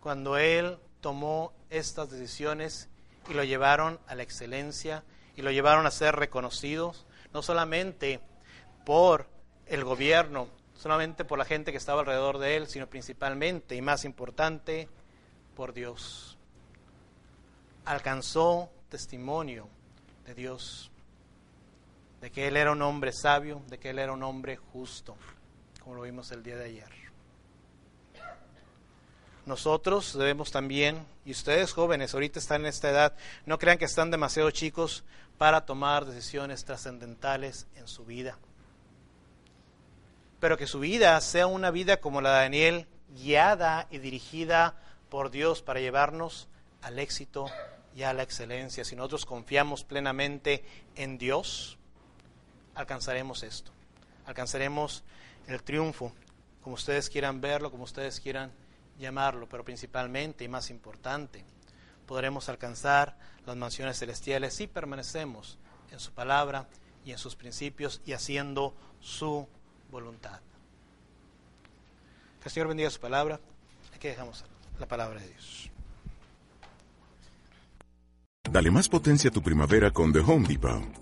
cuando él tomó estas decisiones y lo llevaron a la excelencia y lo llevaron a ser reconocidos, no solamente por el gobierno, solamente por la gente que estaba alrededor de él, sino principalmente y más importante, por Dios. Alcanzó testimonio de Dios, de que él era un hombre sabio, de que él era un hombre justo, como lo vimos el día de ayer nosotros debemos también, y ustedes jóvenes, ahorita están en esta edad, no crean que están demasiado chicos para tomar decisiones trascendentales en su vida. Pero que su vida sea una vida como la de Daniel, guiada y dirigida por Dios para llevarnos al éxito y a la excelencia. Si nosotros confiamos plenamente en Dios, alcanzaremos esto. Alcanzaremos el triunfo, como ustedes quieran verlo, como ustedes quieran llamarlo, pero principalmente y más importante, podremos alcanzar las mansiones celestiales si permanecemos en su palabra y en sus principios y haciendo su voluntad. Que el Señor bendiga su palabra. Aquí dejamos la palabra de Dios. Dale más potencia a tu primavera con The Home Depot.